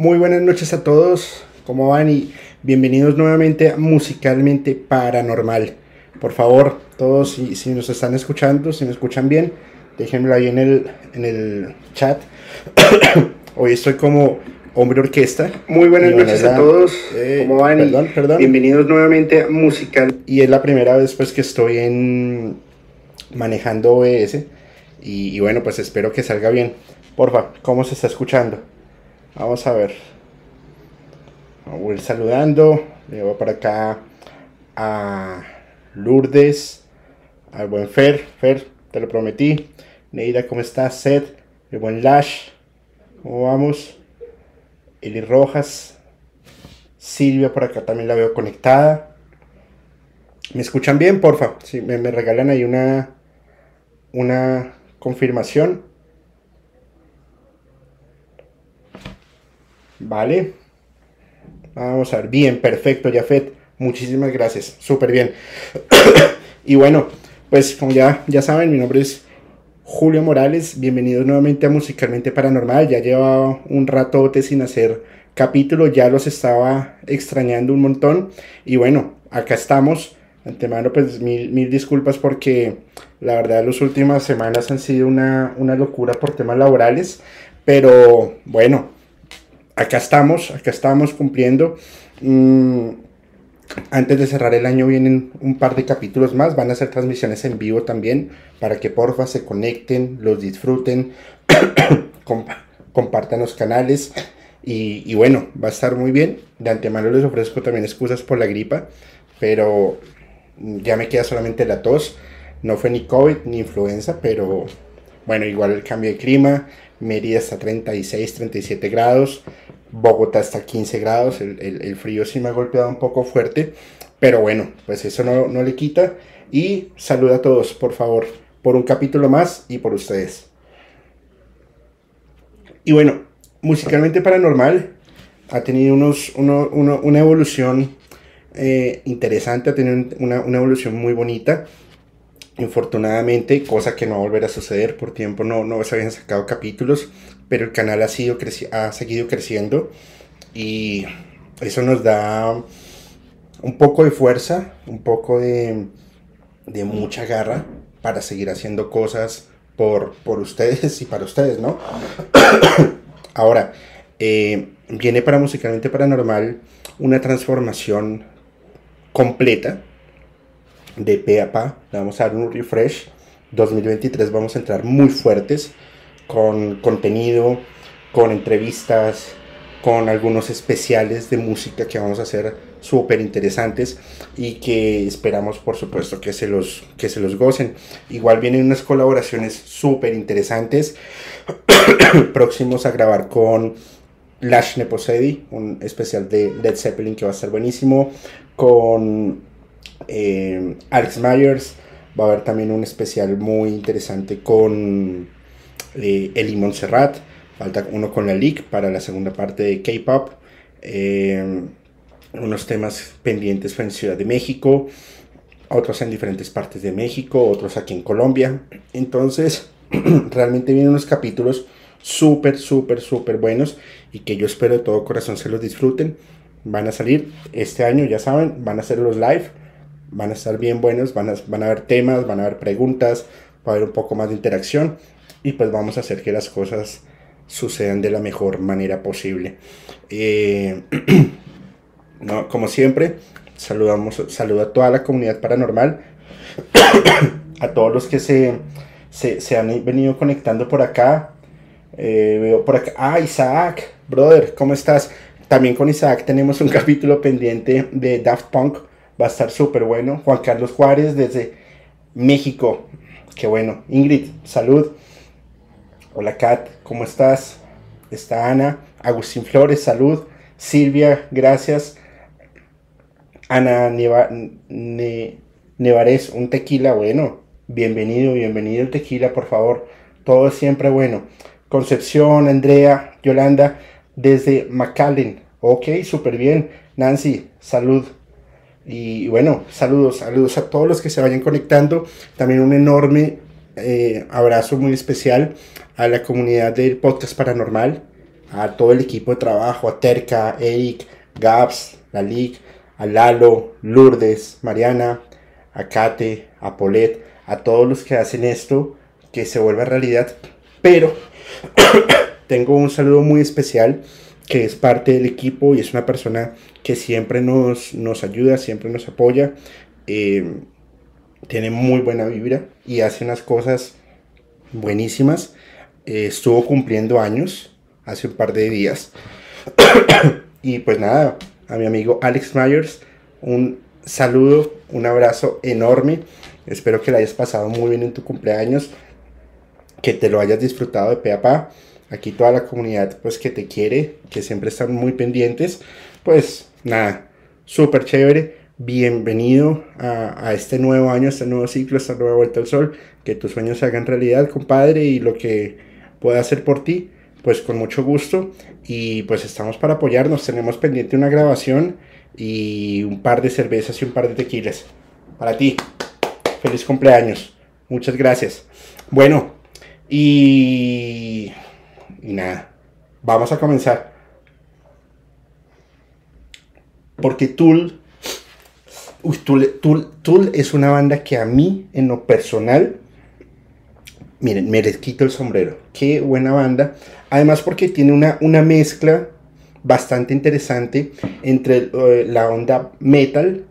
Muy buenas noches a todos, ¿cómo van? Y bienvenidos nuevamente a Musicalmente Paranormal. Por favor, todos, si, si nos están escuchando, si nos escuchan bien, déjenmelo ahí en el, en el chat. Hoy estoy como hombre orquesta. Muy buenas noches a todos, eh, ¿cómo van? Perdón, perdón. Bienvenidos nuevamente a Musical. Y es la primera vez pues que estoy en manejando OBS. Y, y bueno, pues espero que salga bien. Porfa, ¿cómo se está escuchando? Vamos a ver. Voy a ir saludando. Le voy para acá a Lourdes, al buen Fer. Fer, te lo prometí. Neida, ¿cómo estás? Seth, el buen Lash. ¿Cómo vamos? Eli Rojas. Silvia por acá también la veo conectada. ¿Me escuchan bien, porfa? Si me, me regalan ahí una, una confirmación. Vale. Vamos a ver. Bien, perfecto, Jafet. Muchísimas gracias. Súper bien. y bueno, pues como ya, ya saben, mi nombre es Julio Morales. Bienvenidos nuevamente a Musicalmente Paranormal. Ya llevaba un ratote sin hacer capítulo. Ya los estaba extrañando un montón. Y bueno, acá estamos. Antemano, pues mil, mil disculpas porque la verdad las últimas semanas han sido una, una locura por temas laborales Pero bueno, acá estamos, acá estamos cumpliendo. Mm, antes de cerrar el año vienen un par de capítulos más, van a ser transmisiones en vivo también, para que porfa se conecten, los disfruten, compartan los canales. Y, bueno, va a estar muy bien. De antemano les ofrezco también excusas por la gripa, pero ya me queda solamente la tos. No fue ni COVID ni influenza, pero bueno, igual el cambio de clima. Mérida está 36, 37 grados. Bogotá está 15 grados. El, frío sí me ha golpeado un poco fuerte. Pero bueno, pues eso no, no le quita. Y saluda a todos, por favor, por un capítulo más y por ustedes. Y bueno, musicalmente paranormal ha tenido unos, una evolución eh, interesante, ha tenido una, evolución muy bonita. Infortunadamente, cosa que no va a volver a suceder, por tiempo no, no se habían sacado capítulos, pero el canal ha, sido ha seguido creciendo y eso nos da un poco de fuerza, un poco de, de mucha garra para seguir haciendo cosas por, por ustedes y para ustedes, ¿no? Ahora, eh, viene para Musicalmente Paranormal una transformación completa de pe pa. Le vamos a dar un refresh. 2023 vamos a entrar muy fuertes con contenido, con entrevistas, con algunos especiales de música que vamos a hacer súper interesantes y que esperamos por supuesto que se los, que se los gocen. Igual vienen unas colaboraciones súper interesantes próximos a grabar con Lash Neposedi, un especial de Led Zeppelin que va a estar buenísimo, con eh, Alex Myers, va a haber también un especial muy interesante con eh, Eli Montserrat, falta uno con la League para la segunda parte de K-Pop, eh, unos temas pendientes en Ciudad de México, otros en diferentes partes de México, otros aquí en Colombia, entonces realmente vienen unos capítulos súper, súper, súper buenos y que yo espero de todo corazón se los disfruten. Van a salir este año, ya saben, van a ser los live, van a estar bien buenos, van a, van a haber temas, van a haber preguntas, va a haber un poco más de interacción y pues vamos a hacer que las cosas sucedan de la mejor manera posible. Eh, no, como siempre, saludamos, saludo a toda la comunidad paranormal, a todos los que se, se, se han venido conectando por acá, eh, veo por acá. Ah, Isaac, brother, ¿cómo estás? También con Isaac tenemos un capítulo pendiente de Daft Punk. Va a estar súper bueno. Juan Carlos Juárez desde México. Qué bueno. Ingrid, salud. Hola Kat, ¿cómo estás? Está Ana. Agustín Flores, salud. Silvia, gracias. Ana Neva, Nevares, un tequila, bueno. Bienvenido, bienvenido el tequila, por favor. Todo es siempre bueno. Concepción, Andrea, Yolanda, desde McAllen. Ok, súper bien. Nancy, salud. Y bueno, saludos, saludos a todos los que se vayan conectando. También un enorme eh, abrazo muy especial a la comunidad del podcast paranormal, a todo el equipo de trabajo, a Terca, Eric, Gabs, la a Lalo, Lourdes, Mariana, a Kate, a Polet, a todos los que hacen esto que se vuelva realidad. Pero tengo un saludo muy especial que es parte del equipo y es una persona que siempre nos, nos ayuda, siempre nos apoya. Eh, tiene muy buena vibra y hace unas cosas buenísimas. Eh, estuvo cumpliendo años hace un par de días. y pues nada, a mi amigo Alex Myers, un saludo, un abrazo enorme. Espero que la hayas pasado muy bien en tu cumpleaños que te lo hayas disfrutado de pe Aquí toda la comunidad pues que te quiere, que siempre están muy pendientes. Pues nada, súper chévere. Bienvenido a, este nuevo año, a este nuevo ciclo, a esta nueva vuelta al sol. Que tus sueños se hagan realidad, compadre, y lo que pueda hacer por ti, pues con mucho gusto. Y pues estamos para apoyarnos. Tenemos pendiente una grabación y un par de cervezas y un par de tequilas. Para ti. Feliz cumpleaños. Muchas gracias. Bueno, y, nada, vamos a comenzar. Porque Tool, Tool, Tool, es una banda que a mí, en lo personal, miren, me les quito el sombrero. Qué buena banda. Además porque tiene una, una mezcla bastante interesante entre eh, la onda metal,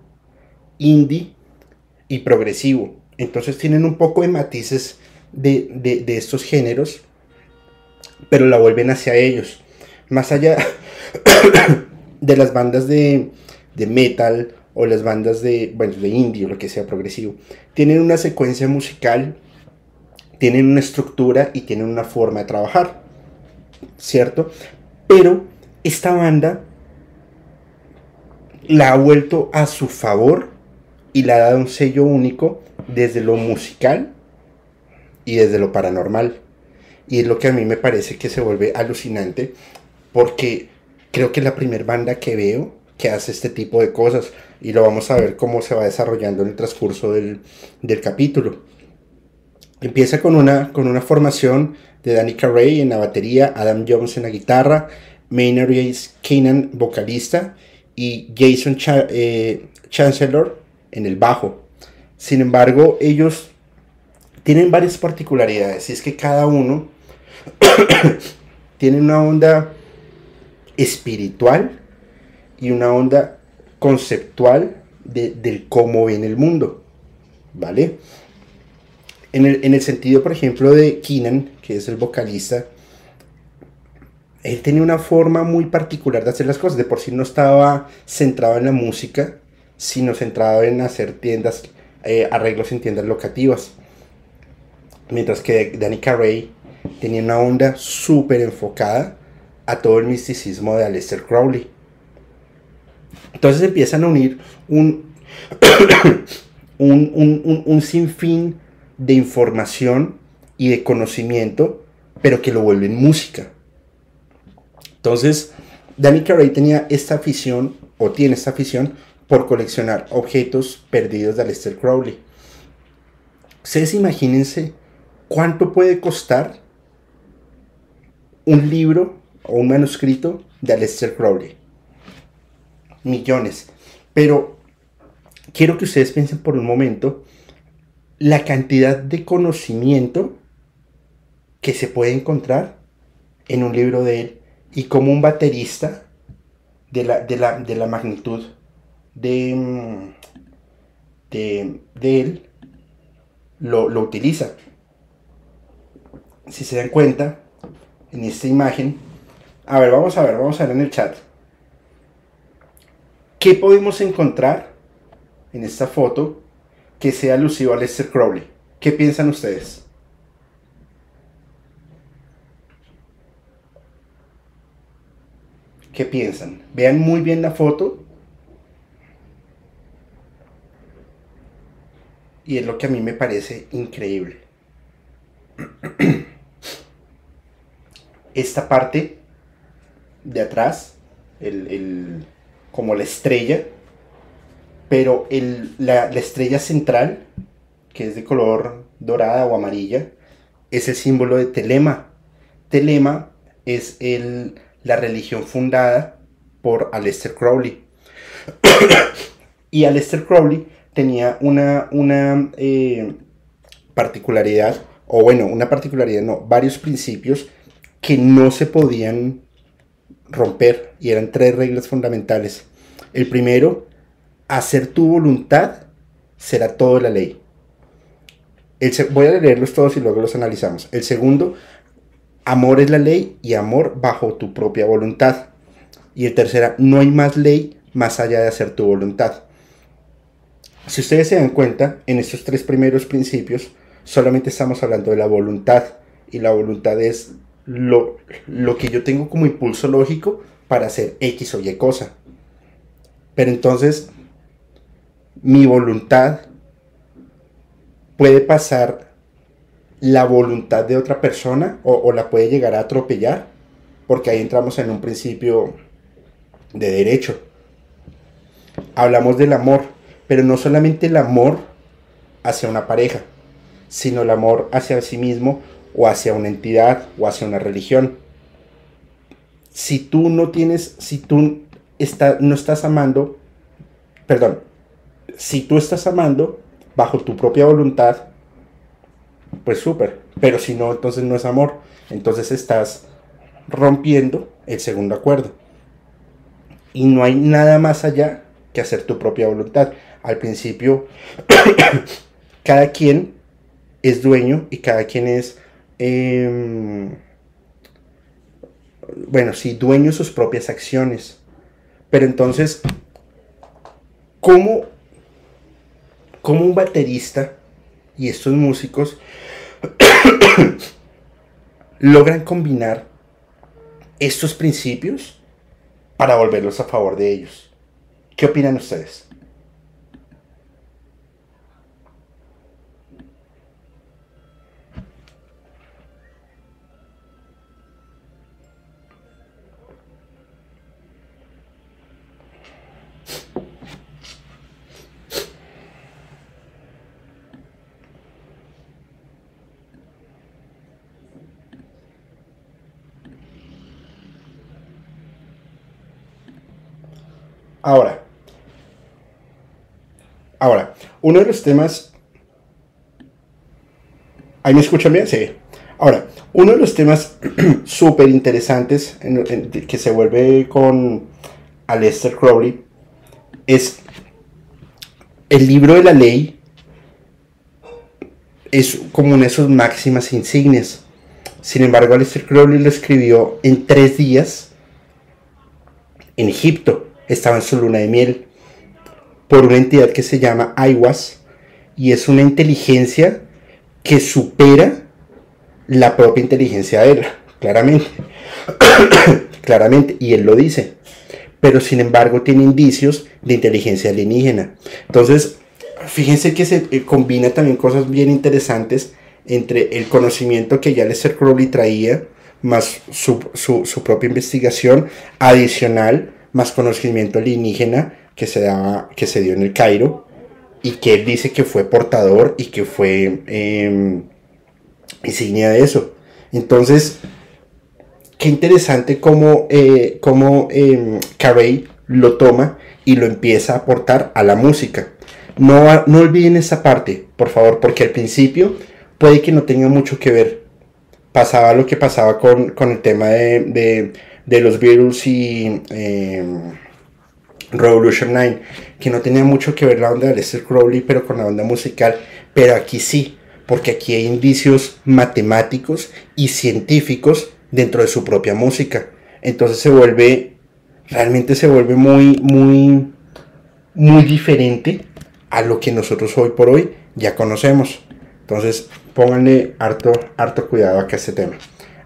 indie y progresivo. Entonces tienen un poco de matices de, de estos géneros, pero la vuelven hacia ellos. Más allá de las bandas de, de metal o las bandas de, bueno, de indie o lo que sea progresivo, tienen una secuencia musical, tienen una estructura y tienen una forma de trabajar, ¿cierto? Pero esta banda la ha vuelto a su favor y le ha dado un sello único desde lo musical y desde lo paranormal. Y es lo que a mí me parece que se vuelve alucinante porque creo que es la primera banda que veo que hace este tipo de cosas y lo vamos a ver cómo se va desarrollando en el transcurso del, capítulo. Empieza con una, con una formación de Danny Carey en la batería, Adam Jones en la guitarra, Maynard Jace Keenan vocalista y Jason eh, Chancellor en el bajo. Sin embargo, ellos tienen varias particularidades y es que cada uno tiene una onda espiritual y una onda conceptual de, del cómo ven el mundo, ¿vale? En el, sentido, por ejemplo, de Keenan, que es el vocalista, él tenía una forma muy particular de hacer las cosas. De por sí no estaba centrado en la música, sino centrado en hacer tiendas, eh, arreglos en tiendas locativas. Mientras que Danny Carey tenía una onda súper enfocada a todo el misticismo de Aleister Crowley. Entonces empiezan a unir un, un, sinfín de información y de conocimiento, pero que lo vuelven música. Entonces, Danny Carey tenía esta afición, o tiene esta afición, por coleccionar objetos perdidos de Aleister Crowley. Ustedes imagínense cuánto puede costar un libro o un manuscrito de Aleister Crowley. Millones. Pero quiero que ustedes piensen por un momento la cantidad de conocimiento que se puede encontrar en un libro de él y como un baterista de la, de la, magnitud de, mm, de, él lo, lo utiliza. Si se dan cuenta, en esta imagen, a ver, vamos a ver, vamos a ver en el chat. ¿Qué podemos encontrar en esta foto que sea alusivo a Lester Crowley? ¿Qué piensan ustedes? ¿Qué piensan? Vean muy bien la foto. Y es lo que a mí me parece increíble. Esta parte de atrás, el, como la estrella, pero el, la, estrella central, que es de color dorada o amarilla, es el símbolo de Telema. Telema es el, la religión fundada por Aleister Crowley. y Aleister Crowley tenía una, una eh, particularidad, o bueno, una particularidad, no, varios principios que no se podían romper y eran tres reglas fundamentales. El primero, hacer tu voluntad será toda la ley. El voy a leerlos todos y luego los analizamos. El segundo, amor es la ley y amor bajo tu propia voluntad. Y el tercero, no hay más ley más allá de hacer tu voluntad. Si ustedes se dan cuenta, en estos tres primeros principios solamente estamos hablando de la voluntad. Y la voluntad es lo, que yo tengo como impulso lógico para hacer X o Y cosa. Pero entonces, mi voluntad puede pasar la voluntad de otra persona o, la puede llegar a atropellar, porque ahí entramos en un principio de derecho. Hablamos del amor, pero no solamente el amor hacia una pareja, sino el amor hacia sí mismo o hacia una entidad o hacia una religión. Si tú no tienes, si tú está, no estás amando, perdón, si tú estás amando bajo tu propia voluntad, pues súper, pero si no, entonces no es amor. Entonces estás rompiendo el segundo acuerdo. Y no hay nada más allá que hacer tu propia voluntad. Al principio, cada quien es dueño y cada quien es, em, bueno, sí, dueño de sus propias acciones. Pero entonces, ¿cómo, cómo un baterista y estos músicos logran combinar estos principios para volverlos a favor de ellos? ¿Qué opinan ustedes? Ahora, ahora, uno de los temas... ¿Ahí me escuchan bien? Sí. Ahora, uno de los temas súper interesantes que se vuelve con Aleister Crowley es el libro de la ley es como una de sus máximas insignias. Sin embargo, Aleister Crowley lo escribió en tres días en Egipto estaba en su luna de miel por una entidad que se llama Aiwas y es una inteligencia que supera la propia inteligencia de él, claramente. claramente, y él lo dice. Pero sin embargo tiene indicios de inteligencia alienígena. Entonces, fíjense que se eh, combina también cosas bien interesantes entre el conocimiento que ya Lester Crowley traía, más su, su propia investigación adicional más conocimiento alienígena que se, daba, que se dio en el Cairo y que él dice que fue portador y que fue em, insignia de eso. Entonces, qué interesante cómo, eh, em, Carey lo toma y lo empieza a aportar a la música. No, no olviden esa parte, por favor, porque al principio puede que no tenga mucho que ver. Pasaba lo que pasaba con, el tema de los Beatles y eh, Revolution 9, que no tenía mucho que ver la onda de Lester Crowley, pero con la onda musical, pero aquí sí, porque aquí hay indicios matemáticos y científicos dentro de su propia música. Entonces se vuelve, realmente se vuelve muy, muy, muy diferente a lo que nosotros hoy por hoy ya conocemos. Entonces pónganle harto, harto cuidado a este tema.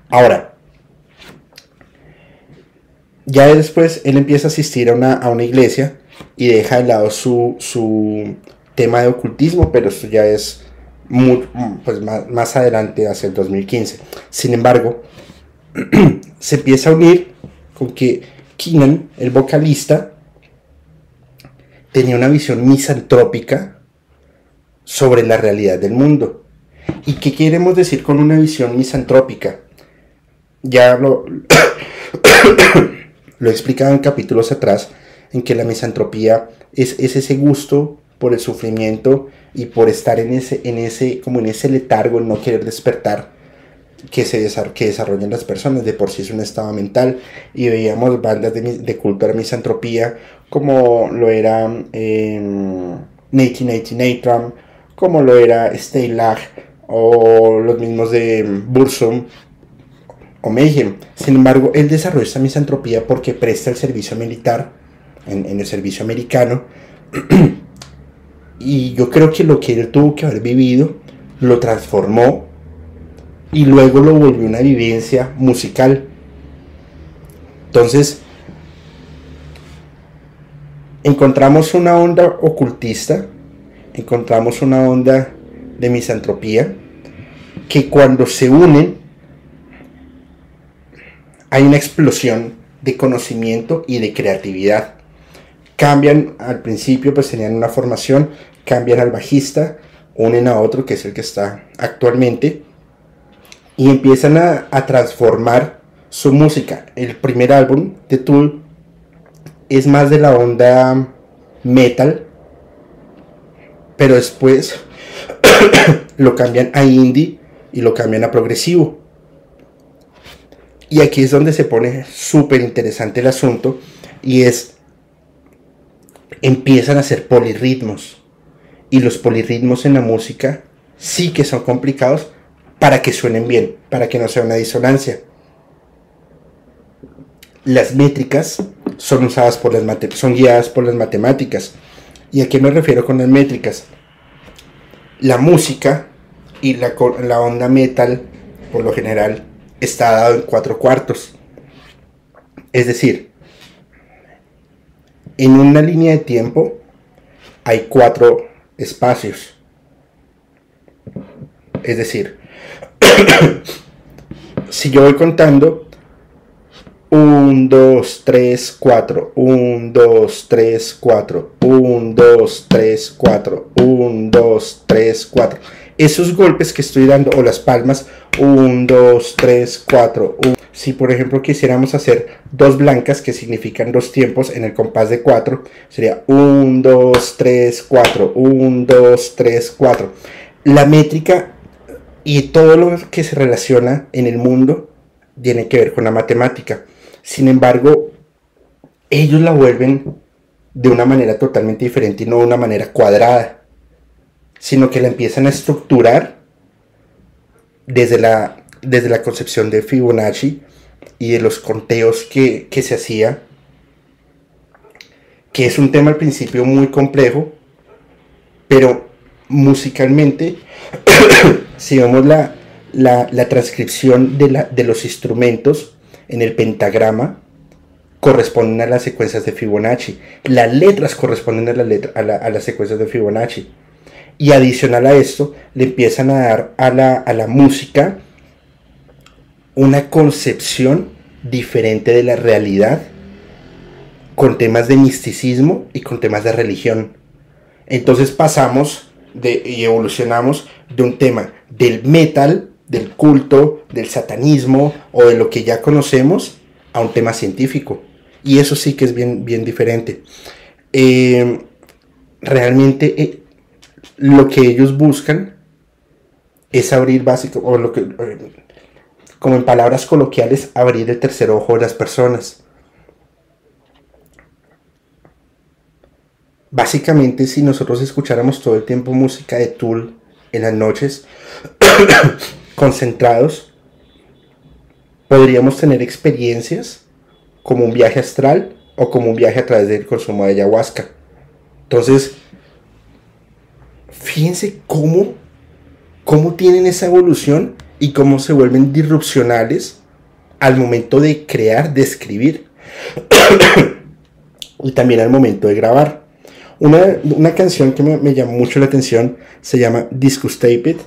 Ahora, ya después él empieza a asistir a una, a una iglesia y deja de lado su, su tema de ocultismo, pero esto ya es pues más, adelante, hacia el 2015. Sin embargo, se empieza a unir con que Keenan, el vocalista, tenía una visión misantrópica sobre la realidad del mundo. ¿Y qué queremos decir con una visión misantrópica? Ya lo, Lo en capítulos atrás, en que la misantropía es, ese gusto por el sufrimiento y por estar en ese, en ese, como en ese letargo, en no querer despertar que, se que desarrollan las personas. De por sí es un estado mental. Y veíamos bandas de, de culto a la misantropía, como lo era eh, 1989 como lo era Stay Lag, o los mismos de Bursum, o Sin embargo, él desarrolla esta misantropía porque presta el servicio militar en, el servicio americano. y yo creo que lo que él tuvo que haber vivido lo transformó y luego lo volvió una vivencia musical. Entonces, encontramos una onda ocultista, encontramos una onda de misantropía, que cuando se unen hay una explosión de conocimiento y de creatividad. Cambian al principio, pues tenían una formación, cambian al bajista, unen a otro que es el que está actualmente y empiezan a, transformar su música. El primer álbum de Tool es más de la onda metal, pero después lo cambian a indie y lo cambian a progresivo. Y aquí es donde se pone súper interesante el asunto y es, empiezan a hacer polirritmos. Y los polirritmos en la música sí que son complicados para que suenen bien, para que no sea una disonancia. Las métricas son usadas por las son guiadas por las matemáticas. ¿Y a qué me refiero con las métricas? La música y la, la onda metal, por lo general, está dado en cuatro cuartos. Es decir, en una línea de tiempo hay cuatro espacios. Es decir, si yo voy contando 1, 2, 3, 4, 1, 2, 3, 4, 1, 2, 3, 4, 1, 2, 3, 4 esos golpes que estoy dando o las palmas 1, 2, 3, 4. Si por ejemplo quisiéramos hacer dos blancas que significan dos tiempos en el compás de 4, sería 1, 2, 3, 4, 1, 2, 3, 4. La métrica y todo lo que se relaciona en el mundo tiene que ver con la matemática. Sin embargo, ellos la vuelven de una manera totalmente diferente y no de una manera cuadrada sino que la empiezan a estructurar desde la, desde la concepción de Fibonacci y de los conteos que, se hacía, que es un tema al principio muy complejo, pero musicalmente, si vemos la, la, transcripción de, la, de, los instrumentos en el pentagrama, corresponden a las secuencias de Fibonacci. Las letras corresponden a, la a, a las secuencias de Fibonacci. Y adicional a esto, le empiezan a dar a la, música una concepción diferente de la realidad con temas de misticismo y con temas de religión. Entonces pasamos de, y evolucionamos de un tema del metal, del culto, del satanismo o de lo que ya conocemos a un tema científico. Y eso sí que es bien, bien diferente. Eh, realmente eh, lo que ellos buscan es abrir básico, o lo que, como en palabras coloquiales, abrir el tercer ojo de las personas. Básicamente, si nosotros escucháramos todo el tiempo música de Tool en las noches, concentrados, podríamos tener experiencias como un viaje astral o como un viaje a través del consumo de ayahuasca. Entonces, fíjense cómo, cómo tienen esa evolución y cómo se vuelven disrupcionales al momento de crear, de escribir y también al momento de grabar. Una, canción que me, llamó mucho la atención se llama Discus Taped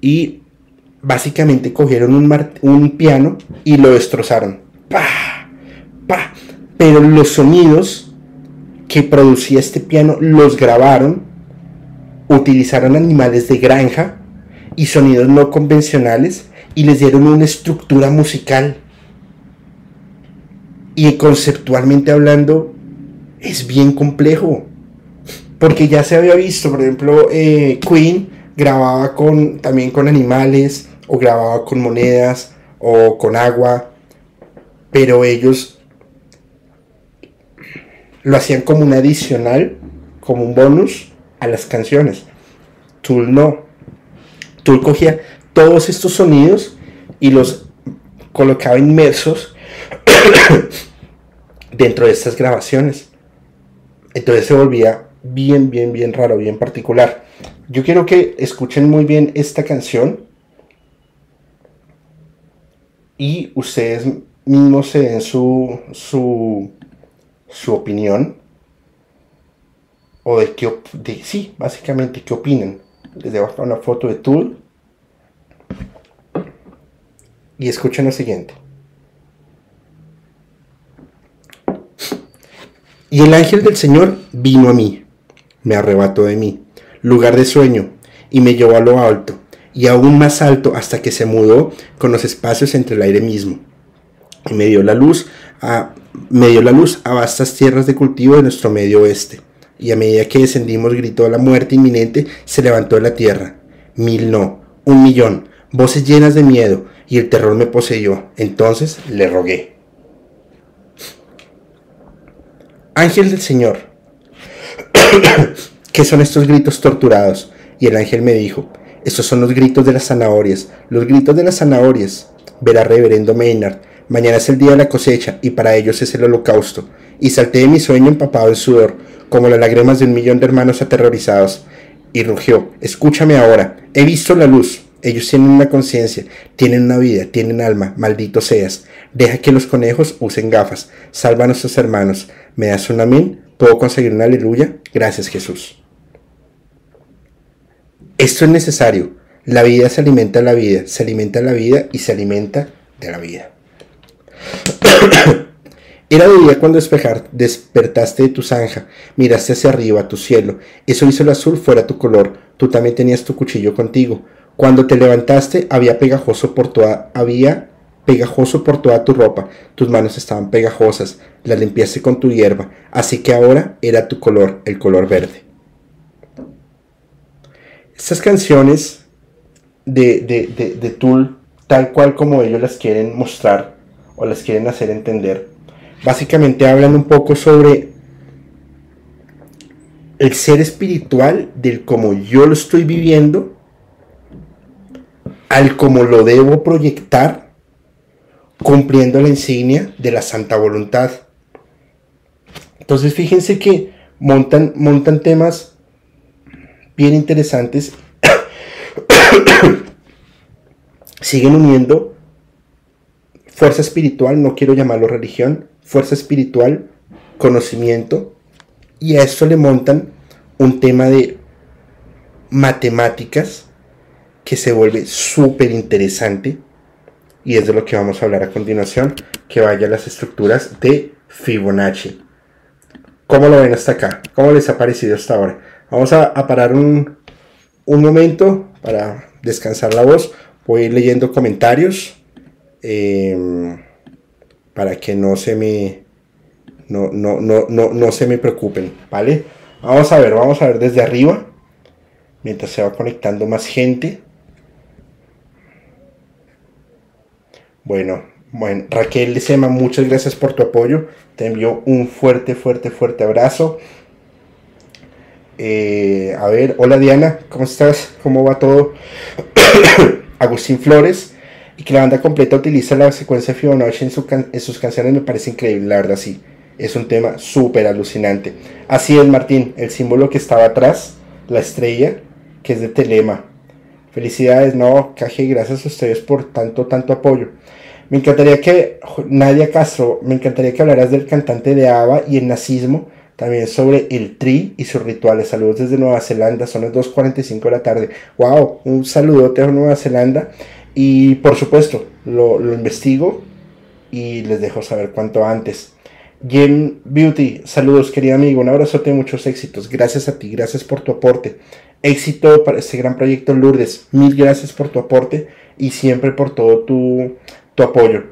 y básicamente cogieron un, un piano y lo destrozaron. Pero los sonidos que producía este piano los grabaron utilizaron animales de granja y sonidos no convencionales y les dieron una estructura musical. Y conceptualmente hablando, es bien complejo. Porque ya se había visto, por ejemplo, eh, Queen grababa con, también con animales, o grababa con monedas, o con agua, pero ellos lo hacían como un adicional, como un bonus, a las canciones. Tool no. Tool cogía todos estos sonidos y los colocaba inmersos dentro de estas grabaciones. Entonces se volvía bien, bien, bien raro, bien particular. Yo quiero que escuchen muy bien esta canción y ustedes mismos se den su, su, su opinión o de qué, de, sí, básicamente, qué opinan. Les dejo una foto de Tool. Y escuchen lo siguiente. Y el ángel del Señor vino a mí, me arrebató de mí, lugar de sueño, y me llevó a lo alto, y aún más alto hasta que se mudó con los espacios entre el aire mismo. Y me dio la luz a, me dio la luz a vastas tierras de cultivo de nuestro medio oeste y a medida que descendimos gritó la muerte inminente, se levantó de la tierra. Mil no, un millón, voces llenas de miedo, y el terror me poseyó. Entonces le rogué. Ángel del Señor, ¿qué son estos gritos torturados? Y el ángel me dijo, estos son los gritos de las zanahorias, los gritos de las zanahorias. Verá reverendo Maynard, mañana es el día de la cosecha y para ellos es el holocausto. Y salté de mi sueño empapado en sudor, como las lágrimas de un millón de hermanos aterrorizados. Y rugió, escúchame ahora, he visto la luz. Ellos tienen una conciencia, tienen una vida, tienen alma, maldito seas. Deja que los conejos usen gafas. Salva a nuestros hermanos. ¿Me das un amén? ¿Puedo conseguir una aleluya? Gracias Jesús. Esto es necesario. La vida se alimenta de la vida, se alimenta de la vida y se alimenta de la vida. Era de día cuando despejar, despertaste de tu zanja, miraste hacia arriba, tu cielo. Eso hizo el azul fuera tu color. Tú también tenías tu cuchillo contigo. Cuando te levantaste había pegajoso por toda, había pegajoso por toda tu ropa. Tus manos estaban pegajosas. Las limpiaste con tu hierba. Así que ahora era tu color, el color verde. Estas canciones de, de, de, de Tool, tal cual como ellos las quieren mostrar o las quieren hacer entender, básicamente hablan un poco sobre el ser espiritual del como yo lo estoy viviendo al como lo debo proyectar cumpliendo la insignia de la santa voluntad. Entonces fíjense que montan, montan temas bien interesantes. Siguen uniendo fuerza espiritual, no quiero llamarlo religión, fuerza espiritual, conocimiento, y a esto le montan un tema de matemáticas que se vuelve súper interesante y es de lo que vamos a hablar a continuación, que vaya a las estructuras de Fibonacci. ¿Cómo lo ven hasta acá? ¿Cómo les ha parecido hasta ahora? Vamos a, parar un, momento para descansar la voz. Voy a ir leyendo comentarios em, para que no se me no, no, no, no, no se me preocupen, ¿vale? Vamos a ver, vamos a ver desde arriba mientras se va conectando más gente. Bueno, bueno, Raquel Sema, muchas gracias por tu apoyo. Te envío un fuerte, fuerte, fuerte abrazo. Eh, a ver, hola Diana, ¿cómo estás? ¿Cómo va todo? Agustín Flores. Que la banda completa utiliza la secuencia Fibonacci en, en sus canciones me parece increíble, la verdad sí. Es un tema súper alucinante. Así es, Martín, el símbolo que estaba atrás, la estrella, que es de Telema. Felicidades, no, Caje, gracias a ustedes por tanto, tanto apoyo. Me encantaría que, Nadia Castro, me encantaría que hablaras del cantante de ABBA y el nazismo, también sobre el tri y sus rituales. Saludos desde Nueva Zelanda, son las 2.45 de la tarde. ¡Wow! Un saludote a Nueva Zelanda. Y por supuesto, lo, lo investigo y les dejo saber cuanto antes. Jen Beauty, saludos querido amigo, un abrazote muchos éxitos. Gracias a ti, gracias por tu aporte. Éxito para este gran proyecto Lourdes. Mil gracias por tu aporte y siempre por todo tu, tu apoyo.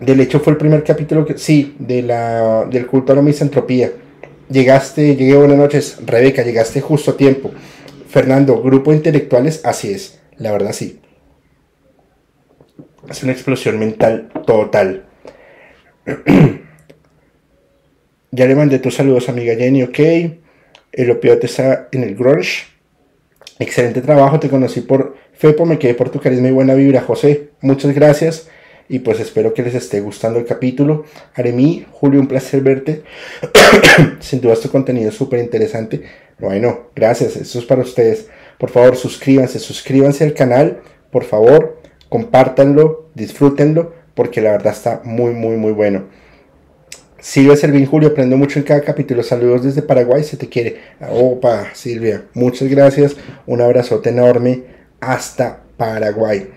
Del hecho fue el primer capítulo que sí, de la, del culto a la misantropía. Llegaste, llegué buenas noches, Rebeca, llegaste justo a tiempo. Fernando, grupo de intelectuales, así es, la verdad sí. Es una explosión mental total. ya le mandé tus saludos, amiga Jenny, ok. El opiote está en el grunge. Excelente trabajo, te conocí por Fepo, me quedé por tu carisma y buena vibra, José. Muchas gracias y pues espero que les esté gustando el capítulo. Aremí, Julio, un placer verte. Sin duda este contenido es súper interesante. Bueno, gracias, eso es para ustedes. Por favor, suscríbanse, suscríbanse al canal, por favor, compártanlo, disfrútenlo, porque la verdad está muy, muy, muy bueno. Silvia Servín Julio, aprendo mucho en cada capítulo. Saludos desde Paraguay, se te quiere. Opa, Silvia, muchas gracias. Un abrazote enorme hasta Paraguay.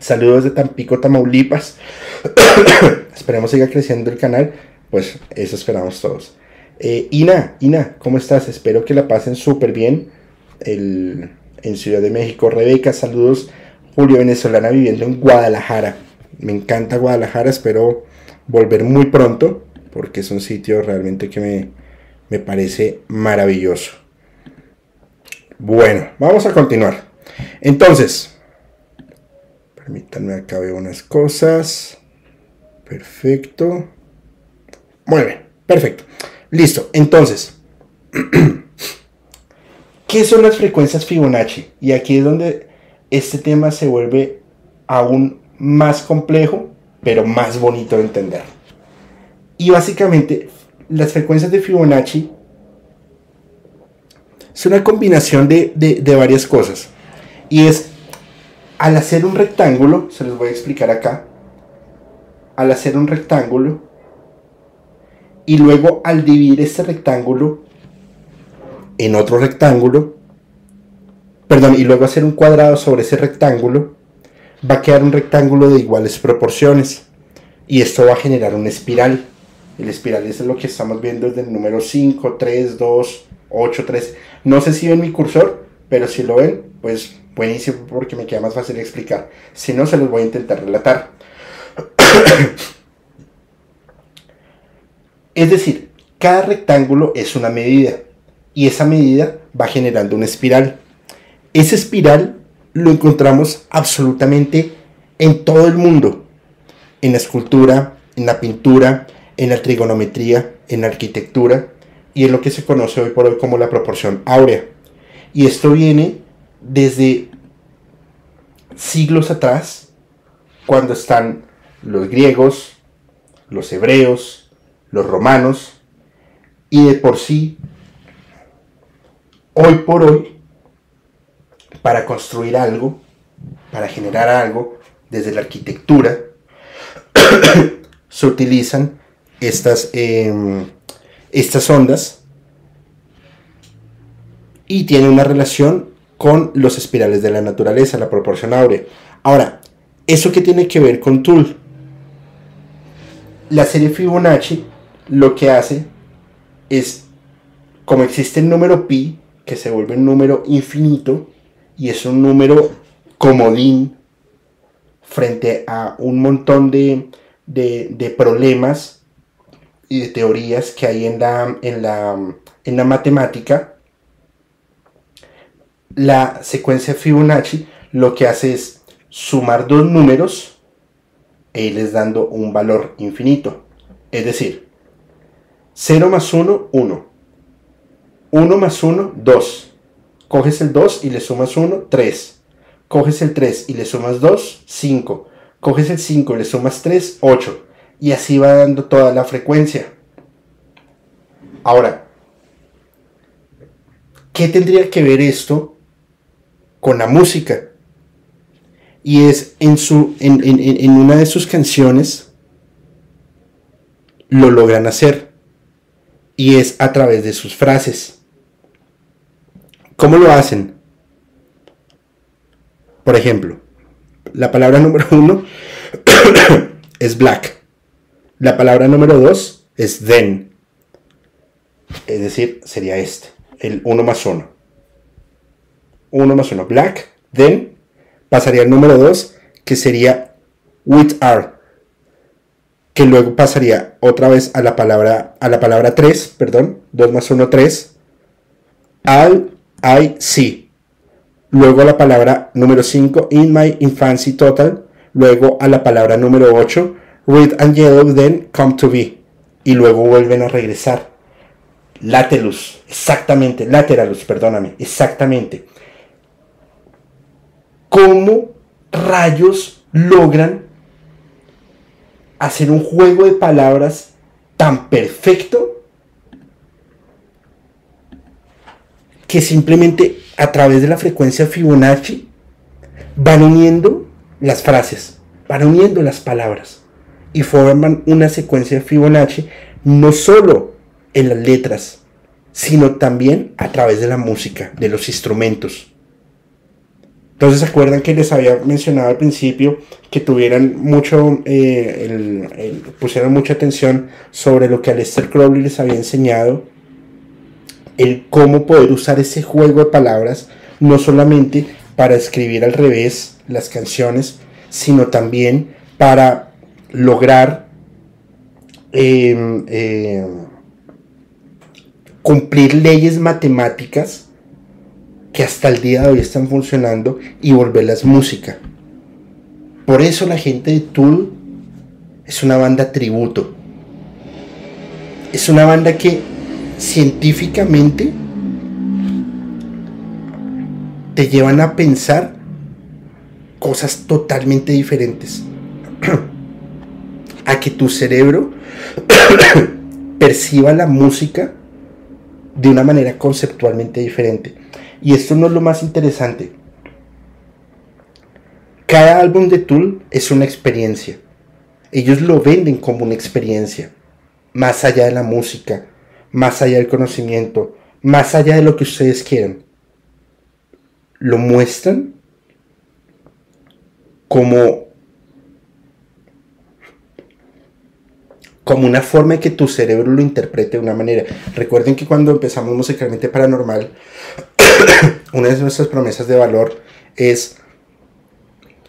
Saludos de Tampico, Tamaulipas. Esperemos siga creciendo el canal. Pues eso esperamos todos. Eh, Ina, Ina, ¿cómo estás? Espero que la pasen súper bien el, en Ciudad de México. Rebeca, saludos. Julio, venezolana viviendo en Guadalajara. Me encanta Guadalajara, espero volver muy pronto, porque es un sitio realmente que me, me parece maravilloso. Bueno, vamos a continuar. Entonces, Permítanme acá veo unas cosas. Perfecto. Muy bien, perfecto. Listo. Entonces, ¿qué son las frecuencias Fibonacci? Y aquí es donde este tema se vuelve aún más complejo, pero más bonito de entender. Y básicamente, las frecuencias de Fibonacci es una combinación de, de varias cosas. Y es, al hacer un rectángulo, se los voy a explicar acá, al hacer un rectángulo, y luego al dividir este rectángulo en otro rectángulo, perdón, y luego hacer un cuadrado sobre ese rectángulo, va a quedar un rectángulo de iguales proporciones. Y esto va a generar una espiral. El espiral es lo que estamos viendo desde el número 5, 3, 2, 8, 3. No sé si ven mi cursor, pero si lo ven, pues buenísimo porque me queda más fácil explicar. Si no, se los voy a intentar relatar. es decir, cada rectángulo es una medida y esa medida va generando una espiral. Esa espiral lo encontramos absolutamente en todo el mundo, en la escultura, en la pintura, en la trigonometría, en la arquitectura y en lo que se conoce hoy por hoy como la proporción áurea. Y esto viene desde siglos atrás, cuando están los griegos, los hebreos, los romanos, y de por sí, hoy por hoy, para construir algo, para generar algo, desde la arquitectura, se utilizan estas, em, estas ondas y tiene una relación con los espirales de la naturaleza, la proporción áurea. Ahora, ¿eso qué tiene que ver con Tool? La serie Fibonacci lo que hace es, como existe el número pi, que se vuelve un número infinito, y es un número comodín frente a un montón de, problemas y de teorías que hay en la, en la, en la matemática, la secuencia Fibonacci lo que hace es sumar dos números e irles dando un valor infinito. Es decir, 0 más 1, 1. 1 más 1, 2. Coges el 2 y le sumas 1, 3. Coges el 3 y le sumas 2, 5. Coges el 5 y le sumas 3, 8. Y así va dando toda la frecuencia. Ahora, ¿qué tendría que ver esto con la música? Y es en, su, en, en, en una de sus canciones, lo logran hacer. Y es a través de sus frases. ¿Cómo lo hacen? Por ejemplo, la palabra número uno es black. La palabra número dos es then. Es decir, sería este. El 1 más 1. 1 más 1. Black, then. Pasaría el número 2, que sería with are. Que luego pasaría otra vez a la palabra, a la palabra 3, perdón. 2 más 1, 3. Al I see. Luego la palabra número 5, in my infancy total. Luego a la palabra número 8, red and yellow, then come to be. Y luego vuelven a regresar. Latelus, exactamente, lateralus, perdóname, exactamente. ¿Cómo rayos logran hacer un juego de palabras tan perfecto que simplemente a través de la frecuencia Fibonacci van uniendo las frases, van uniendo las palabras y forman una secuencia Fibonacci no solo en las letras, sino también a través de la música, de los instrumentos. Entonces, ¿se acuerdan que les había mencionado al principio que tuvieran mucho, eh, pusieran mucha atención sobre lo que Aleister Crowley les había enseñado el cómo poder usar ese juego de palabras, no solamente para escribir al revés las canciones, sino también para lograr em, em, cumplir leyes matemáticas que hasta el día de hoy están funcionando y volverlas música. Por eso la gente de Tool es una banda tributo. Es una banda que científicamente te llevan a pensar cosas totalmente diferentes. a que tu cerebro perciba la música de una manera conceptualmente diferente. Y esto no es lo más interesante. Cada álbum de Tool es una experiencia. Ellos lo venden como una experiencia. Más allá de la música, más allá del conocimiento, más allá de lo que ustedes quieran. Lo muestran como como una forma de que tu cerebro lo interprete de una manera. Recuerden que cuando empezamos musicalmente paranormal, una de nuestras promesas de valor es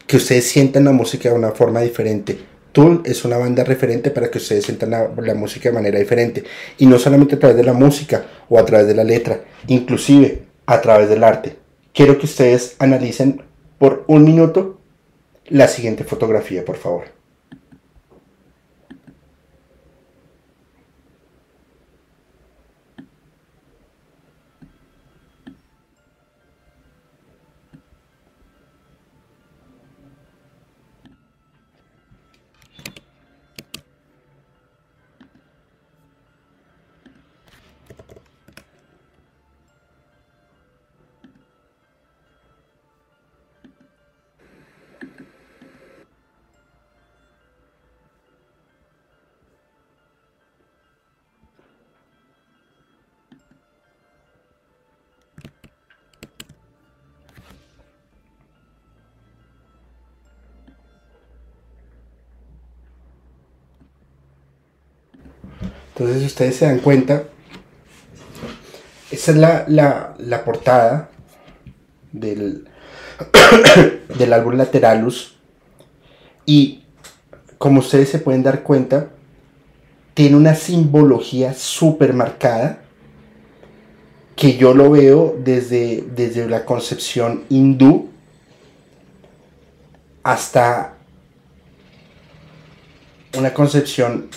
que ustedes sientan la música de una forma diferente. Tool es una banda referente para que ustedes sientan la, la, música de manera diferente. Y no solamente a través de la música o a través de la letra, inclusive a través del arte. Quiero que ustedes analicen por un minuto la siguiente fotografía, por favor. Entonces ustedes se dan cuenta, esa es la, portada del, del álbum Lateralus. Y como ustedes se pueden dar cuenta, tiene una simbología súper marcada que yo lo veo desde, desde la concepción hindú hasta una concepción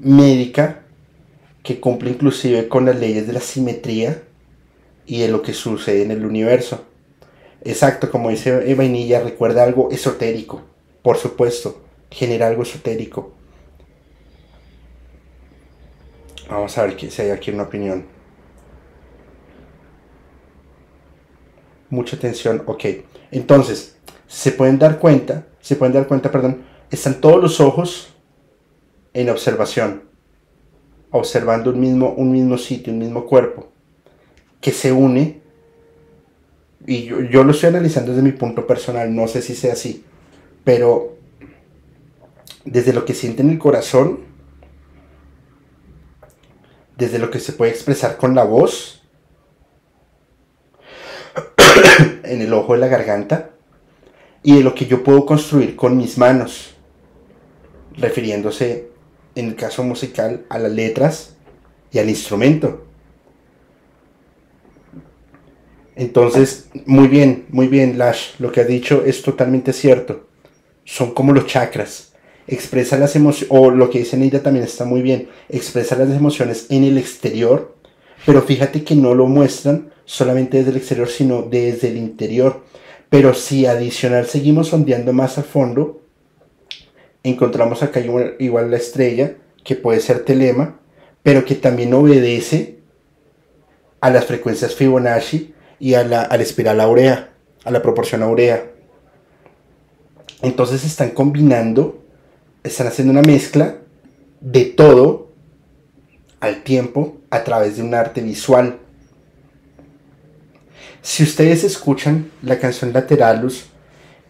médica que cumple inclusive con las leyes de la simetría y de lo que sucede en el universo. Exacto, como dice Vainilla, recuerda algo esotérico, por supuesto, genera algo esotérico. Vamos a ver si hay aquí una opinión. Mucha atención, ok. Entonces, se pueden dar cuenta, se pueden dar cuenta, perdón, están todos los ojos en observación, observando un mismo, un mismo sitio, un mismo cuerpo, que se une, y yo, lo estoy analizando desde mi punto personal, no sé si sea así, pero desde lo que siente en el corazón, desde lo que se puede expresar con la voz, en el ojo de la garganta, y de lo que yo puedo construir con mis manos, refiriéndose en el caso musical, a las letras y al instrumento. Entonces, muy bien, muy bien, Lash, lo que ha dicho es totalmente cierto. Son como los chakras. Expresa las emociones, o lo que dice Neida también está muy bien, expresa las emociones en el exterior, pero fíjate que no lo muestran solamente desde el exterior, sino desde el interior. Pero si adicional seguimos sondeando más a fondo, encontramos acá igual la estrella, que puede ser telema, pero que también obedece a las frecuencias Fibonacci y a la, espiral aurea, a la proporción aurea. Entonces están combinando, están haciendo una mezcla de todo al tiempo a través de un arte visual. Si ustedes escuchan la canción Lateralus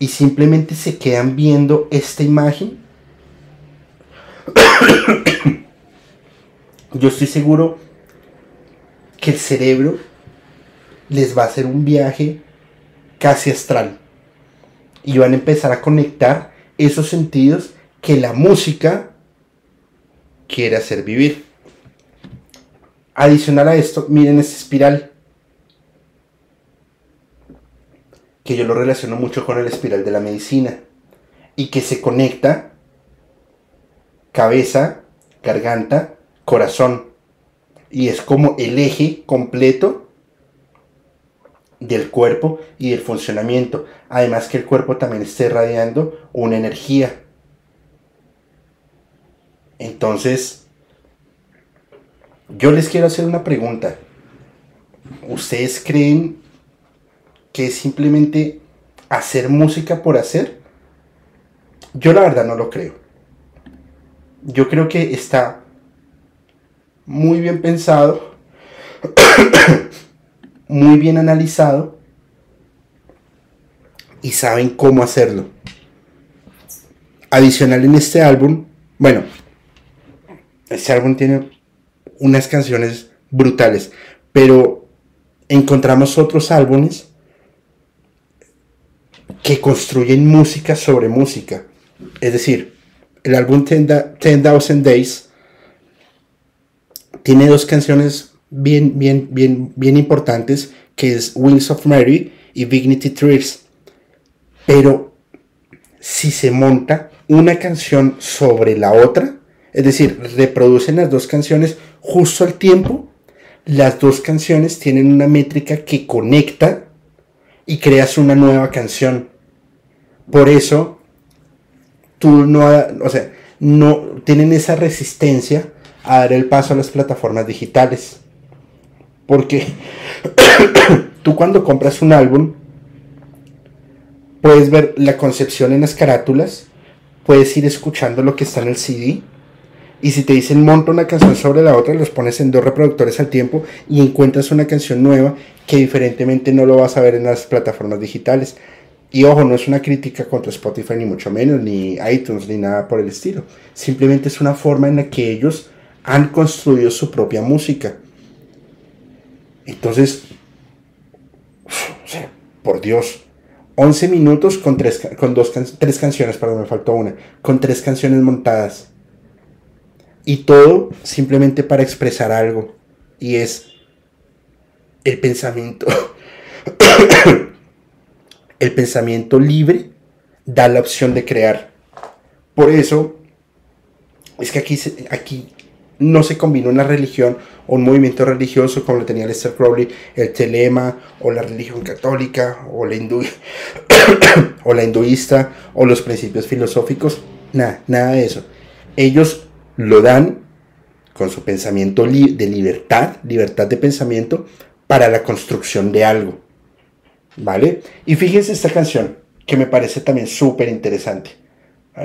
y simplemente se quedan viendo esta imagen, yo estoy seguro que el cerebro les va a hacer un viaje casi astral y van a empezar a conectar esos sentidos que la música quiere hacer vivir. Adicional a esto, miren esta espiral que yo lo relaciono mucho con el espiral de la medicina. y que se conecta cabeza, garganta, corazón. Y es como el eje completo del cuerpo y del funcionamiento. Además que el cuerpo también esté irradiando una energía. Entonces, yo les quiero hacer una pregunta. ¿Ustedes creen que es simplemente hacer música por hacer? Yo la verdad no lo creo. Yo creo que está muy bien pensado, muy bien analizado y saben cómo hacerlo. Adicional en este álbum, bueno, este álbum tiene unas canciones brutales, pero encontramos otros álbumes que construyen música sobre música. Es decir, el álbum 10,000 Days tiene dos canciones bien, bien, bien, bien importantes, que es Wings of Mary y Dignity Trees. Pero si se monta una canción sobre la otra, es decir, reproducen las dos canciones justo al tiempo, las dos canciones tienen una métrica que conecta y creas una nueva canción. Por eso, tú no, o sea, no tienen esa resistencia a dar el paso a las plataformas digitales. Porque tú cuando compras un álbum, puedes ver la concepción en las carátulas, puedes ir escuchando lo que está en el CD. Y si te dicen monta una canción sobre la otra, los pones en dos reproductores al tiempo y encuentras una canción nueva que diferentemente no lo vas a ver en las plataformas digitales. Y ojo, no es una crítica contra Spotify ni mucho menos, ni iTunes, ni nada por el estilo. Simplemente es una forma en la que ellos han construido su propia música. Entonces, por Dios, 11 minutos con, tres, con dos, tres canciones, perdón, me faltó una, con tres canciones montadas. Y todo simplemente para expresar algo. Y es el pensamiento. el pensamiento libre da la opción de crear. Por eso es que aquí, aquí no se combina una religión o un movimiento religioso como lo tenía Lester Crowley, el telema o la religión católica o la, hindu o la hinduista o los principios filosóficos, nada, nada de eso. Ellos lo dan con su pensamiento de libertad, libertad de pensamiento para la construcción de algo. ¿Vale? Y fíjense esta canción que me parece también súper interesante.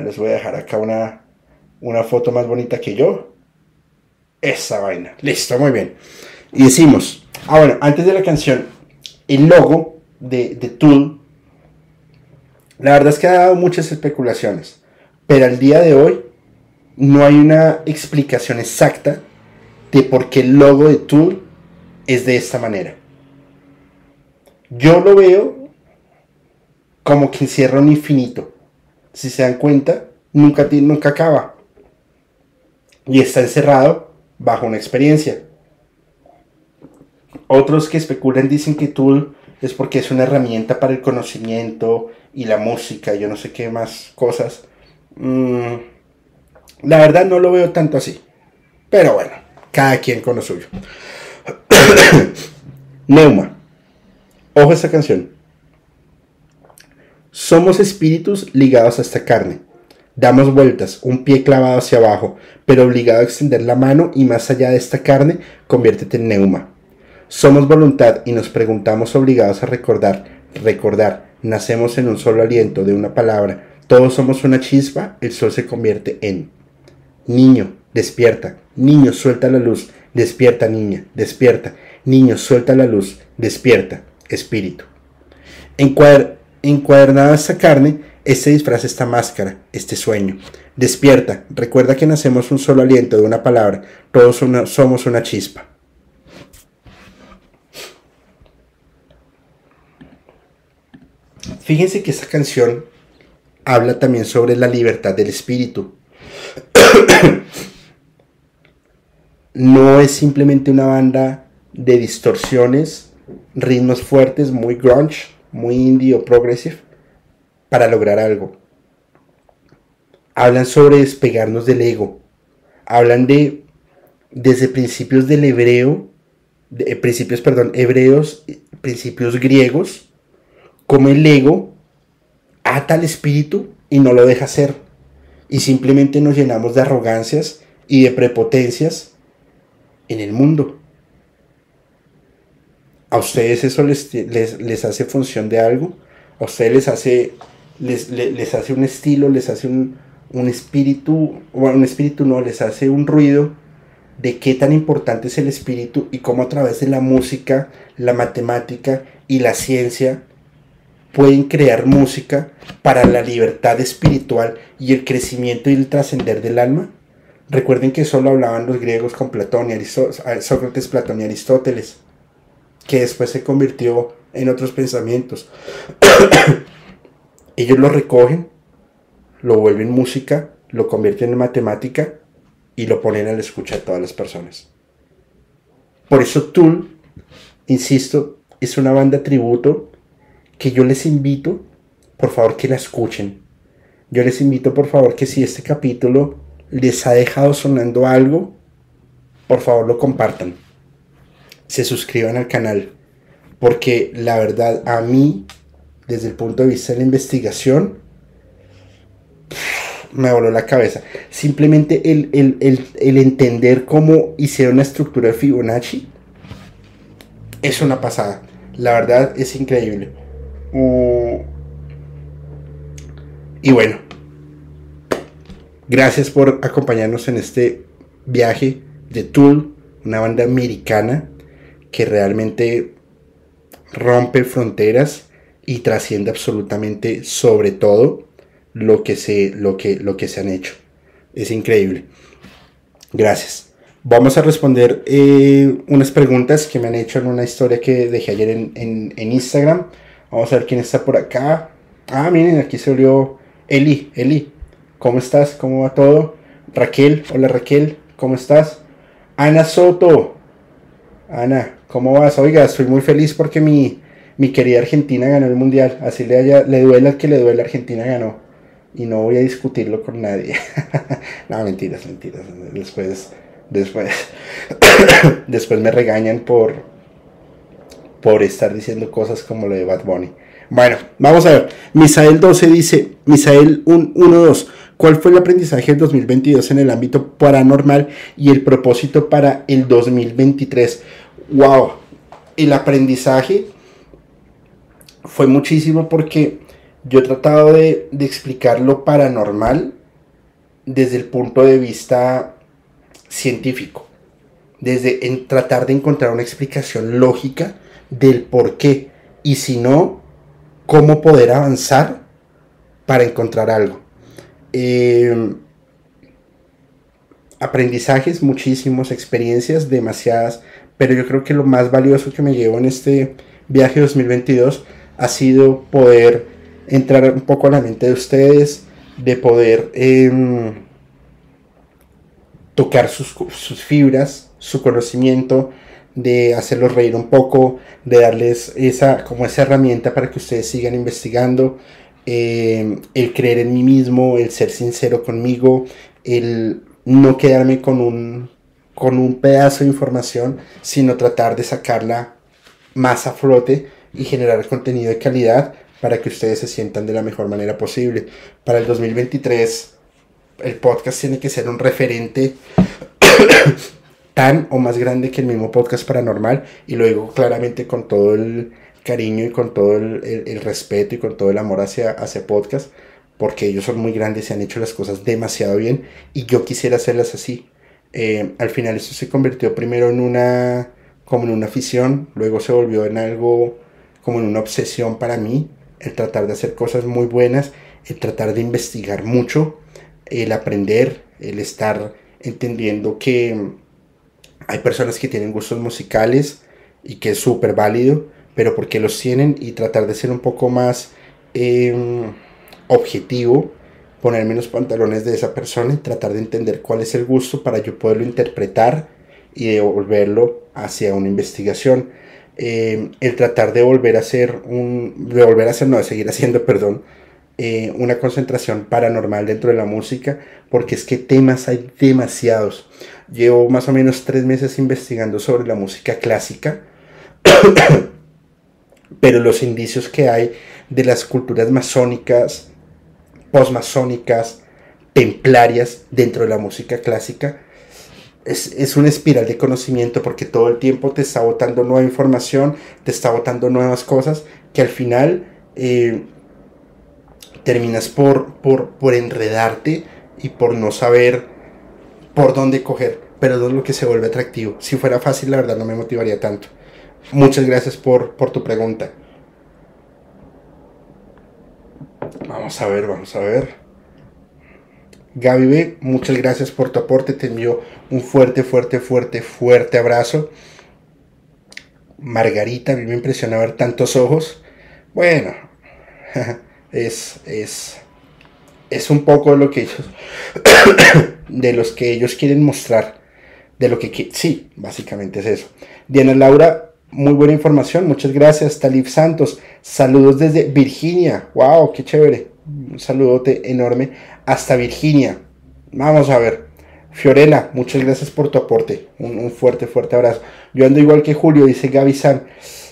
Les voy a dejar acá una, una foto más bonita que yo esa vaina. Listo, muy bien. Y decimos, ah bueno, antes de la canción, el logo de, de Tool, la verdad es que ha dado muchas especulaciones, pero al día de hoy no hay una explicación exacta de por qué el logo de Tool es de esta manera. Yo lo veo como que encierra un infinito. Si se dan cuenta, nunca, nunca acaba. Y está encerrado bajo una experiencia. Otros que especulan dicen que Tool es porque es una herramienta para el conocimiento y la música, yo no sé qué más cosas. Mm, la verdad no lo veo tanto así. Pero bueno, cada quien con lo suyo. Neuma. Ojo esta canción. Somos espíritus ligados a esta carne Damos vueltas, un pie clavado hacia abajo, pero obligado a extender la mano y más allá de esta carne, conviértete en neuma. Somos voluntad y nos preguntamos obligados a recordar, recordar, nacemos en un solo aliento de una palabra, todos somos una chispa, el sol se convierte en. Niño, despierta, niño, suelta la luz, despierta niña, despierta, niño, suelta la luz, despierta, espíritu. Encuadernada esta carne, este disfraz, esta máscara, este sueño. Despierta, recuerda que nacemos un solo aliento de una palabra, todos somos una chispa. Fíjense que esta canción habla también sobre la libertad del espíritu. no es simplemente una banda de distorsiones, ritmos fuertes, muy grunge, muy indie o progressive, para lograr algo. hablan sobre despegarnos del ego, hablan de desde principios del hebreo, de, eh, principios, perdón, hebreos, principios griegos, como el ego ata al espíritu y no lo deja ser. Y simplemente nos llenamos de arrogancias y de prepotencias en el mundo. ¿A ustedes eso les, les, hace función de algo? ¿A ustedes les hace, les, les, hace un estilo, les hace un, un espíritu, bueno, un espíritu no, les hace un ruido de qué tan importante es el espíritu y cómo a través de la música, la matemática y la ciencia pueden crear música para la libertad espiritual y el crecimiento y el trascender del alma? Recuerden que solo hablaban los griegos con Platón y Sócrates, Platón y Aristóteles, que después se convirtió en otros pensamientos. Ellos lo recogen, lo vuelven música, lo convierten en matemática y lo ponen a la escucha de todas las personas. Por eso Tool, insisto, es una banda tributo que yo les invito, por favor, que la escuchen. Yo les invito, por favor, que si este capítulo les ha dejado sonando algo, por favor lo compartan. Se suscriban al canal. Porque la verdad, a mí, desde el punto de vista de la investigación, me voló la cabeza. Simplemente el, entender cómo hicieron la estructura de Fibonacci es una pasada. La verdad es increíble. Y bueno, gracias por acompañarnos en este viaje de Tool, una banda americana que realmente rompe fronteras y trasciende absolutamente sobre todo lo que se, lo que, lo que se han hecho. Es increíble. Gracias. Vamos a responder eh, unas preguntas que me han hecho en una historia que dejé ayer en, Instagram. Vamos a ver quién está por acá. Ah, miren, aquí se olió Eli. Eli, ¿cómo estás? ¿Cómo va todo? Raquel, hola Raquel, ¿cómo estás? Ana Soto. Ana, ¿cómo vas? Oiga, estoy muy feliz porque mi, mi querida Argentina ganó el mundial. Así le, haya, le duele al que le duele, Argentina ganó y no voy a discutirlo con nadie. no, mentiras, mentiras. Después, después, después me regañan por, por estar diciendo cosas como lo de Bad Bunny. Bueno, vamos a ver. Misael 12 dice, Misael 1.2, ¿cuál fue el aprendizaje del 2022 en el ámbito paranormal y el propósito para el 2023? ¡Wow! El aprendizaje fue muchísimo porque yo he tratado de, explicar lo paranormal desde el punto de vista científico, desde tratar de encontrar una explicación lógica del por qué y si no, cómo poder avanzar para encontrar algo. Em, aprendizajes, muchísimas experiencias, demasiadas, pero yo creo que lo más valioso que me llevo en este viaje 2022 ha sido poder entrar un poco a la mente de ustedes, de poder em, tocar sus, fibras, su conocimiento, de hacerlos reír un poco, de darles esa, como esa herramienta para que ustedes sigan investigando, em, el creer en mí mismo, el ser sincero conmigo, el no quedarme con un, con un pedazo de información, sino tratar de sacarla más a flote y generar contenido de calidad para que ustedes se sientan de la mejor manera posible. Para el 2023, el podcast tiene que ser un referente tan o más grande que el mismo podcast paranormal y lo digo claramente con todo el cariño y con todo el, respeto y con todo el amor hacia, hacia podcast porque ellos son muy grandes y han hecho las cosas demasiado bien y yo quisiera hacerlas así. Eh, al final esto se convirtió primero en una como en una afición, luego se volvió en algo como en una obsesión para mí el tratar de hacer cosas muy buenas, el tratar de investigar mucho, el aprender, el estar entendiendo que hay personas que tienen gustos musicales y que es súper válido, pero porque los tienen y tratar de ser un poco más em, objetivo, ponerme los pantalones de esa persona y tratar de entender cuál es el gusto para yo poderlo interpretar y devolverlo hacia una investigación. Eh, el tratar de volver a hacer un, volver a hacer, no, de seguir haciendo, perdón, eh, una concentración paranormal dentro de la música, porque es que temas hay demasiados. Llevo más o menos tres meses investigando sobre la música clásica, pero los indicios que hay de las culturas masónicas, posmasónicas, templarias dentro de la música clásica, es, es, una espiral de conocimiento porque todo el tiempo te está botando nueva información, te está botando nuevas cosas que al final eh, terminas por, por, por enredarte y por no saber por dónde coger. Pero es lo que se vuelve atractivo. Si fuera fácil, la verdad no me motivaría tanto. Muchas gracias por, por tu pregunta. Vamos a ver, vamos a ver. Gaby B, muchas gracias por tu aporte. Te envío un fuerte, fuerte, fuerte, fuerte abrazo. Margarita, a mí me impresiona ver tantos ojos. Bueno, es, es, es un poco lo que ellos, de los que ellos quieren mostrar. De lo que, sí, básicamente es eso. Diana Laura, muy buena información, muchas gracias. Talib Santos, saludos desde Virginia. Wow, qué chévere. Un saludote enorme hasta Virginia. Vamos a ver. Fiorella, muchas gracias por tu aporte. Un, fuerte, fuerte abrazo. Yo ando igual que Julio, dice Gaby San.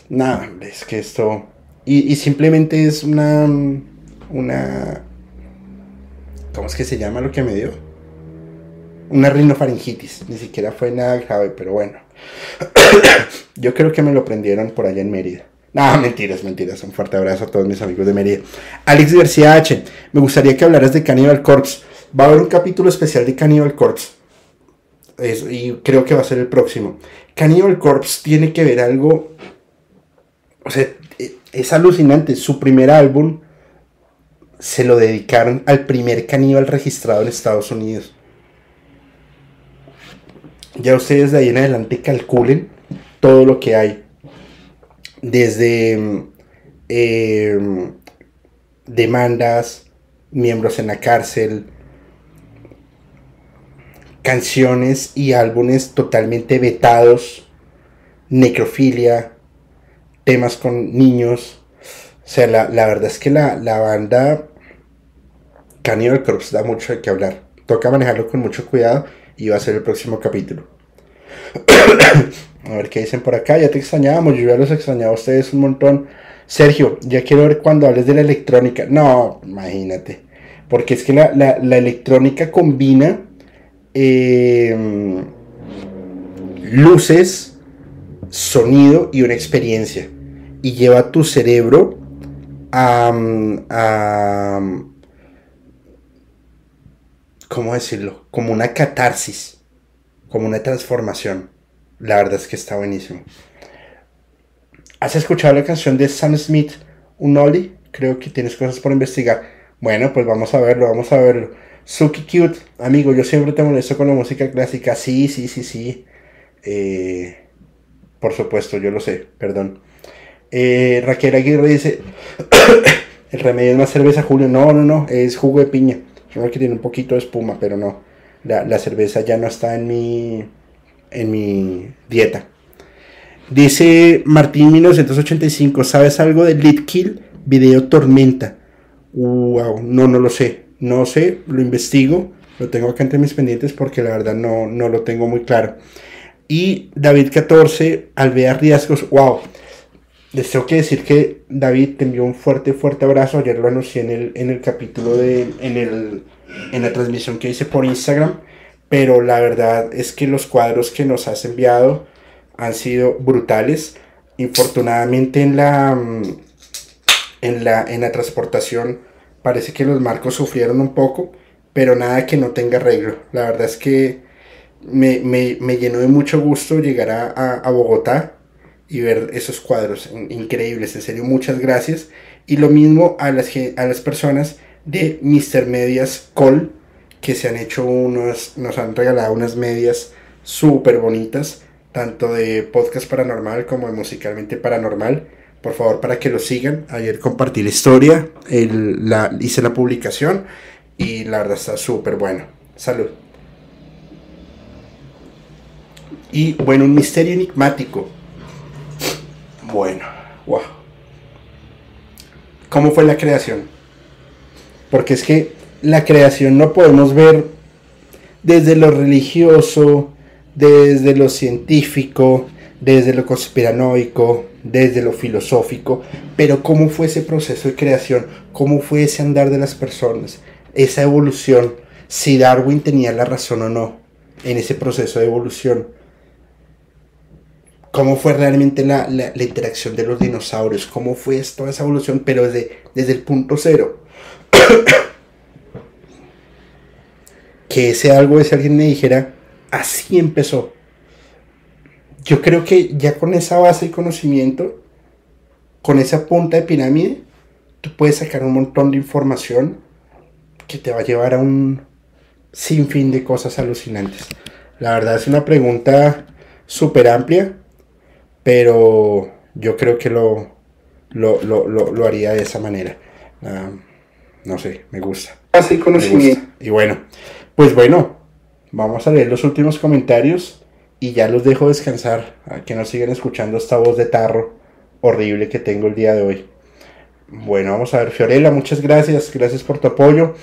Nada, es que esto. Y, simplemente es una. Una. ¿Cómo es que se llama lo que me dio? Una rinofaringitis. Ni siquiera fue nada grave, pero bueno. Yo creo que me lo prendieron por allá en Mérida. No, mentiras, mentiras. Un fuerte abrazo a todos mis amigos de Mérida. Alex García H. Me gustaría que hablaras de Cannibal Corpse. Va a haber un capítulo especial de Cannibal Corpse. y creo que va a ser el próximo. Cannibal Corpse tiene que ver algo. O sea, es alucinante. Su primer álbum se lo dedicaron al primer caníbal registrado en Estados Unidos. Ya ustedes de ahí en adelante calculen todo lo que hay desde eh, demandas, miembros en la cárcel, canciones y álbumes totalmente vetados, necrofilia, temas con niños. O sea, la, verdad es que la, la banda Cannibal Corpse da mucho de qué hablar. Toca manejarlo con mucho cuidado y va a ser el próximo capítulo. A ver qué dicen por acá. Ya te extrañábamos. Yo ya los extrañaba a ustedes un montón. Sergio, ya quiero ver cuando hables de la electrónica. No, imagínate. Porque es que la, electrónica combina em, luces, sonido y una experiencia. Y lleva tu cerebro a, a ¿cómo decirlo? Como una catarsis, como una transformación. La verdad es que está buenísimo. ¿Has escuchado la canción de Sam Smith, Un Ollie? Creo que tienes cosas por investigar. Bueno, pues vamos a verlo, vamos a verlo. Suki Cute, amigo, yo siempre te molesto con la música clásica. Sí, sí, sí, sí. Eh, por supuesto, yo lo sé, perdón. Eh, Raquel Aguirre dice: El remedio es más cerveza, Julio. No, no, no, es jugo de piña. Creo que tiene un poquito de espuma, pero no. La, la cerveza ya no está en mi en mi dieta. Dice Martín 1985, ¿sabes algo de Lit Kill? Video Tormenta. Wow, no, no lo sé. No sé, lo investigo. Lo tengo acá entre mis pendientes porque la verdad no, no lo tengo muy claro. Y David 14, Alvea Riesgos. Wow. Les tengo que decir que David te envió un fuerte, fuerte abrazo. Ayer lo anuncié en el, en el capítulo de. En, el, en la transmisión que hice por Instagram pero la verdad es que los cuadros que nos has enviado han sido brutales. Infortunadamente en la, mm, en la, en la transportación parece que los marcos sufrieron un poco, pero nada que no tenga arreglo. La verdad es que me, llenó de mucho gusto llegar a, Bogotá y ver esos cuadros increíbles. En serio, muchas gracias. Y lo mismo a las, a las personas de Mr. Medias Call que se han hecho unos, nos han regalado unas medias súper bonitas, tanto de podcast paranormal como de musicalmente paranormal. Por favor, para que lo sigan. Ayer compartí la historia, la, hice la publicación y la verdad está súper bueno. Salud. Y bueno, un misterio enigmático. Bueno, wow. ¿Cómo fue la creación? Porque es que la creación no podemos ver desde lo religioso, desde lo científico, desde lo conspiranoico, desde lo filosófico, pero cómo fue ese proceso de creación, cómo fue ese andar de las personas, esa evolución, si Darwin tenía la razón o no en ese proceso de evolución, cómo fue realmente la, interacción de los dinosaurios, cómo fue toda esa evolución, pero desde, desde el punto cero. que ese algo, ese alguien me dijera, así empezó yo creo que ya con esa base de conocimiento, con esa punta de pirámide, tú puedes sacar un montón de información que te va a llevar a un sinfín de cosas alucinantes. La verdad es una pregunta súper amplia, pero yo creo que lo, lo, haría de esa manera. Ah, no sé, me gusta. Así conocimiento. Y bueno, pues bueno, vamos a leer los últimos comentarios y ya los dejo descansar, a que no sigan escuchando esta voz de tarro horrible que tengo el día de hoy. Bueno, vamos a ver, Fiorella, muchas gracias, gracias por tu apoyo.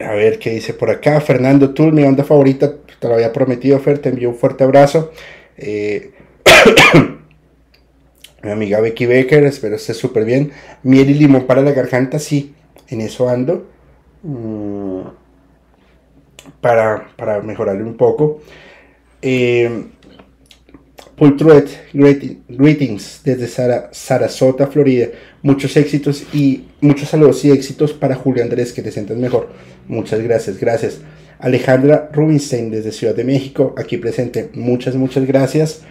A ver qué dice por acá. Fernando Tul, mi banda favorita, te lo había prometido, Fer, te envío un fuerte abrazo. Eh, mi amiga Becky Becker, espero esté súper bien. Miel y limón para la garganta, sí, en eso ando. Mm, para, para mejorarle un poco. Eh, greetings desde Sarasota, Florida. Muchos éxitos y muchos saludos y éxitos para Julio Andrés, que te sientas mejor. Muchas gracias, gracias. Alejandra Rubinstein desde Ciudad de México, aquí presente. Muchas, muchas gracias.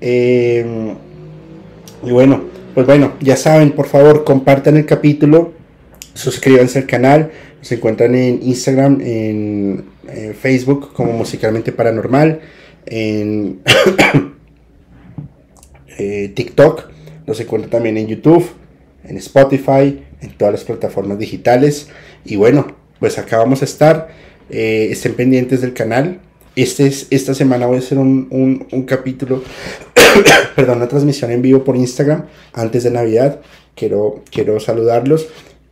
Eh, y bueno, pues bueno, ya saben, por favor, compartan el capítulo, suscríbanse al canal. Se encuentran en Instagram, en Facebook como Musicalmente Paranormal en eh, TikTok, nos encuentra también en YouTube, en Spotify, en todas las plataformas digitales. Y bueno, pues acá vamos a estar. Eh, estén pendientes del canal. Este es, esta semana voy a hacer un, capítulo, perdón, una transmisión en vivo por Instagram antes de Navidad. Quiero, quiero saludarlos.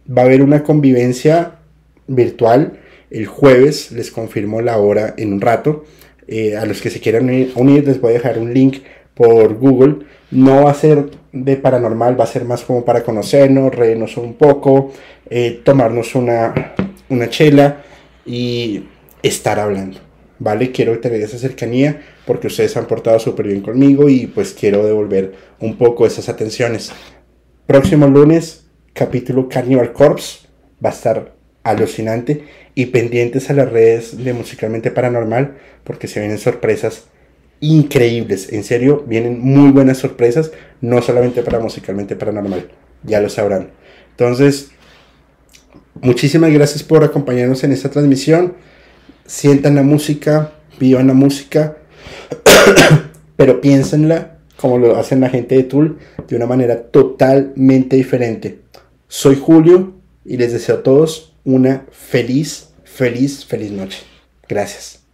Va a haber una convivencia virtual el jueves, les confirmo la hora en un rato. Eh, a los que se quieran unir, les voy a dejar un link por Google. No va a ser de paranormal, va a ser más como para conocernos, reírnos un poco, eh, tomarnos una, una chela y estar hablando. ¿Vale? Quiero tener esa cercanía porque ustedes han portado súper bien conmigo y pues quiero devolver un poco esas atenciones. Próximo lunes, capítulo Carnival Corpse. Va a estar alucinante y pendientes a las redes de Musicalmente Paranormal porque se vienen sorpresas increíbles. En serio, vienen muy buenas sorpresas, no solamente para Musicalmente Paranormal, ya lo sabrán. Entonces, muchísimas gracias por acompañarnos en esta transmisión. Sientan la música, vivan la música, pero piénsenla como lo hacen la gente de Tool de una manera totalmente diferente. Soy Julio y les deseo a todos una feliz, feliz, feliz noche. Gracias.